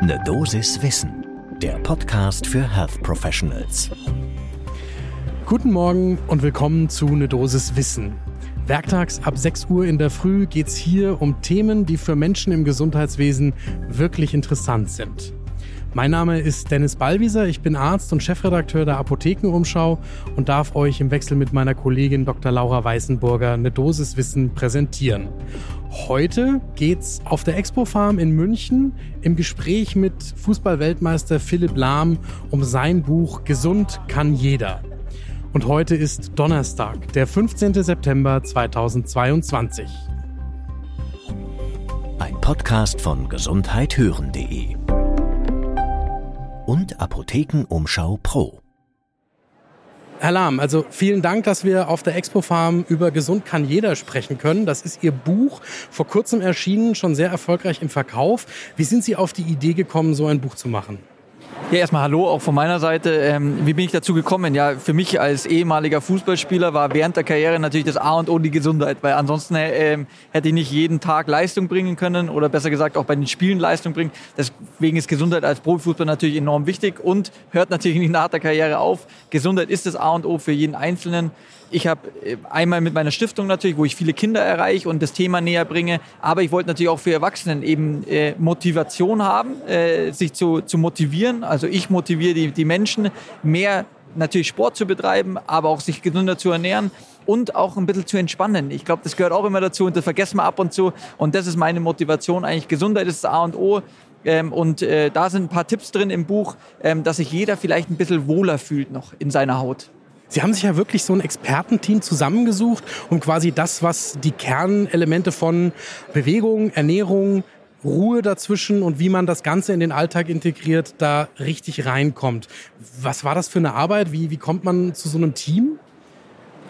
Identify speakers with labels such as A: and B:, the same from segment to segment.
A: Ne Dosis Wissen, der Podcast für Health Professionals.
B: Guten Morgen und willkommen zu Ne Dosis Wissen. Werktags ab 6 Uhr in der Früh geht es hier um Themen, die für Menschen im Gesundheitswesen wirklich interessant sind. Mein Name ist Dennis Ballwieser, ich bin Arzt und Chefredakteur der Apothekenumschau und darf euch im Wechsel mit meiner Kollegin Dr. Laura Weißenburger eine Dosis Wissen präsentieren. Heute geht's auf der Expo Farm in München im Gespräch mit Fußballweltmeister Philipp Lahm um sein Buch Gesund kann jeder. Und heute ist Donnerstag, der 15. September 2022.
A: Ein Podcast von gesundheithören.de und Apothekenumschau Pro.
B: Herr Lahm, also vielen Dank, dass wir auf der Expo Farm über Gesund kann jeder sprechen können. Das ist Ihr Buch, vor kurzem erschienen, schon sehr erfolgreich im Verkauf. Wie sind Sie auf die Idee gekommen, so ein Buch zu machen?
C: Ja, erstmal Hallo auch von meiner Seite. Ähm, wie bin ich dazu gekommen? Ja, für mich als ehemaliger Fußballspieler war während der Karriere natürlich das A und O die Gesundheit, weil ansonsten äh, hätte ich nicht jeden Tag Leistung bringen können oder besser gesagt auch bei den Spielen Leistung bringen. Deswegen ist Gesundheit als Profifußball natürlich enorm wichtig und hört natürlich nicht nach der Karriere auf. Gesundheit ist das A und O für jeden Einzelnen. Ich habe äh, einmal mit meiner Stiftung natürlich, wo ich viele Kinder erreiche und das Thema näher bringe, aber ich wollte natürlich auch für Erwachsenen eben äh, Motivation haben, äh, sich zu, zu motivieren. Also ich motiviere die, die Menschen, mehr natürlich Sport zu betreiben, aber auch sich gesünder zu ernähren und auch ein bisschen zu entspannen. Ich glaube, das gehört auch immer dazu und das vergessen wir ab und zu. Und das ist meine Motivation eigentlich. Gesundheit ist das A und O. Ähm, und äh, da sind ein paar Tipps drin im Buch, ähm, dass sich jeder vielleicht ein bisschen wohler fühlt noch in seiner Haut.
B: Sie haben sich ja wirklich so ein Expertenteam zusammengesucht, um quasi das, was die Kernelemente von Bewegung, Ernährung, Ruhe dazwischen und wie man das Ganze in den Alltag integriert, da richtig reinkommt. Was war das für eine Arbeit? Wie, wie kommt man zu so einem Team?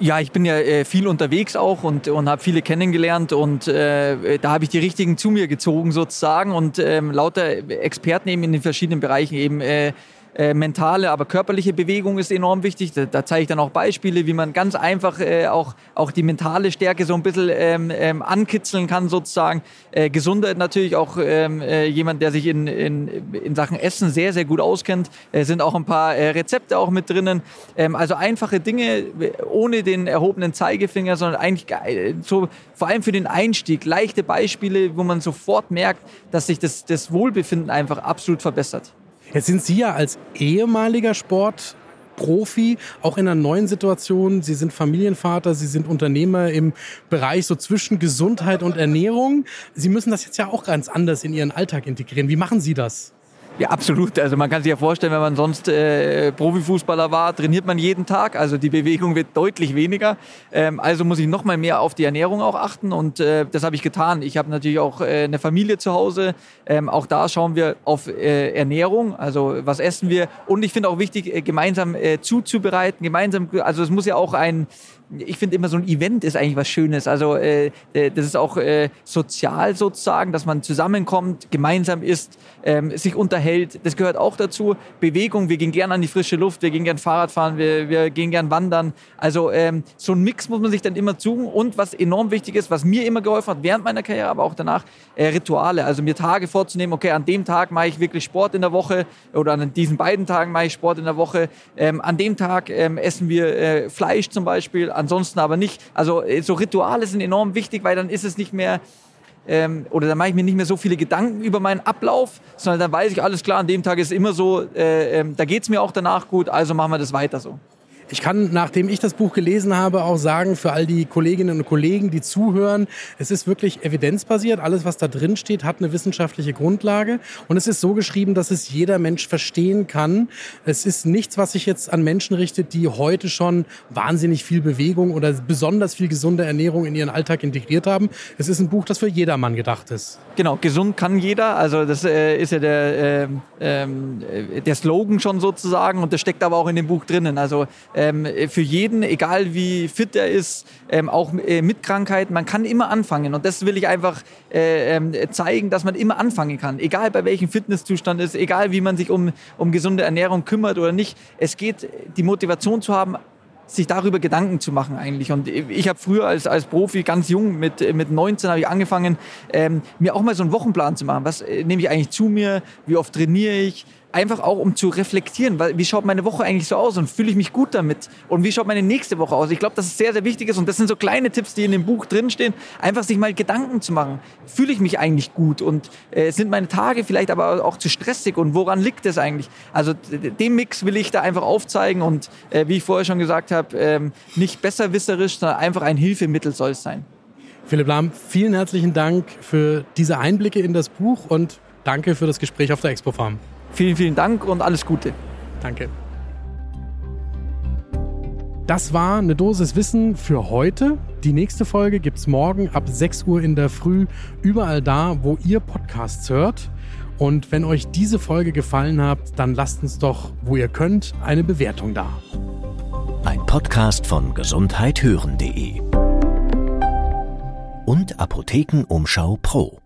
C: Ja, ich bin ja äh, viel unterwegs auch und, und habe viele kennengelernt und äh, da habe ich die richtigen zu mir gezogen sozusagen und ähm, lauter Experten eben in den verschiedenen Bereichen eben äh, äh, mentale, aber körperliche Bewegung ist enorm wichtig. Da, da zeige ich dann auch Beispiele, wie man ganz einfach äh, auch, auch die mentale Stärke so ein bisschen ähm, ähm, ankitzeln kann sozusagen. Äh, Gesundheit natürlich auch ähm, äh, jemand, der sich in, in, in Sachen Essen sehr, sehr gut auskennt. Äh, sind auch ein paar äh, Rezepte auch mit drinnen. Ähm, also einfache Dinge ohne den erhobenen Zeigefinger, sondern eigentlich so vor allem für den Einstieg leichte Beispiele, wo man sofort merkt, dass sich das, das Wohlbefinden einfach absolut verbessert.
B: Jetzt sind Sie ja als ehemaliger Sportprofi auch in einer neuen Situation. Sie sind Familienvater, Sie sind Unternehmer im Bereich so zwischen Gesundheit und Ernährung. Sie müssen das jetzt ja auch ganz anders in Ihren Alltag integrieren. Wie machen Sie das?
C: Ja, absolut. Also man kann sich ja vorstellen, wenn man sonst äh, Profifußballer war, trainiert man jeden Tag. Also die Bewegung wird deutlich weniger. Ähm, also muss ich noch mal mehr auf die Ernährung auch achten und äh, das habe ich getan. Ich habe natürlich auch äh, eine Familie zu Hause. Ähm, auch da schauen wir auf äh, Ernährung. Also was essen wir? Und ich finde auch wichtig, äh, gemeinsam äh, zuzubereiten. Gemeinsam, also es muss ja auch ein ich finde immer so ein Event ist eigentlich was Schönes. Also äh, das ist auch sozial sozusagen, dass man zusammenkommt, gemeinsam isst, ähm, sich unterhält. Das gehört auch dazu. Bewegung, wir gehen gern an die frische Luft, wir gehen gern Fahrrad fahren, wir, wir gehen gern wandern. Also ähm, so ein Mix muss man sich dann immer suchen. Und was enorm wichtig ist, was mir immer geholfen hat, während meiner Karriere, aber auch danach, äh, Rituale. Also mir Tage vorzunehmen, okay, an dem Tag mache ich wirklich Sport in der Woche oder an diesen beiden Tagen mache ich Sport in der Woche. Ähm, an dem Tag ähm, essen wir äh, Fleisch zum Beispiel ansonsten aber nicht. Also äh, so Rituale sind enorm wichtig, weil dann ist es nicht mehr, ähm, oder dann mache ich mir nicht mehr so viele Gedanken über meinen Ablauf, sondern dann weiß ich, alles klar, an dem Tag ist immer so, äh, äh, da geht es mir auch danach gut, also machen wir das weiter so.
B: Ich kann, nachdem ich das Buch gelesen habe, auch sagen, für all die Kolleginnen und Kollegen, die zuhören, es ist wirklich evidenzbasiert. Alles, was da drin steht, hat eine wissenschaftliche Grundlage. Und es ist so geschrieben, dass es jeder Mensch verstehen kann. Es ist nichts, was sich jetzt an Menschen richtet, die heute schon wahnsinnig viel Bewegung oder besonders viel gesunde Ernährung in ihren Alltag integriert haben. Es ist ein Buch, das für jedermann gedacht ist.
C: Genau, gesund kann jeder. Also das äh, ist ja der, äh, äh, der Slogan schon sozusagen und das steckt aber auch in dem Buch drinnen. Also ähm, für jeden, egal wie fit er ist, ähm, auch äh, mit Krankheiten, man kann immer anfangen. Und das will ich einfach äh, ähm, zeigen, dass man immer anfangen kann. Egal bei welchem Fitnesszustand ist, egal wie man sich um, um gesunde Ernährung kümmert oder nicht. Es geht, die Motivation zu haben, sich darüber Gedanken zu machen eigentlich. Und ich habe früher als, als Profi ganz jung, mit, mit 19 habe ich angefangen, ähm, mir auch mal so einen Wochenplan zu machen. Was äh, nehme ich eigentlich zu mir? Wie oft trainiere ich? Einfach auch um zu reflektieren, weil wie schaut meine Woche eigentlich so aus und fühle ich mich gut damit und wie schaut meine nächste Woche aus. Ich glaube, dass es sehr, sehr wichtig ist und das sind so kleine Tipps, die in dem Buch drinstehen, einfach sich mal Gedanken zu machen. Fühle ich mich eigentlich gut und äh, sind meine Tage vielleicht aber auch zu stressig und woran liegt es eigentlich? Also den Mix will ich da einfach aufzeigen und äh, wie ich vorher schon gesagt habe, ähm, nicht besserwisserisch, sondern einfach ein Hilfemittel soll es sein.
B: Philipp Lahm, vielen herzlichen Dank für diese Einblicke in das Buch und danke für das Gespräch auf der Expo Farm.
C: Vielen, vielen Dank und alles Gute.
B: Danke. Das war eine Dosis Wissen für heute. Die nächste Folge gibt es morgen ab 6 Uhr in der Früh, überall da, wo ihr Podcasts hört. Und wenn euch diese Folge gefallen hat, dann lasst uns doch, wo ihr könnt, eine Bewertung da.
A: Ein Podcast von gesundheithören.de und Apothekenumschau Pro.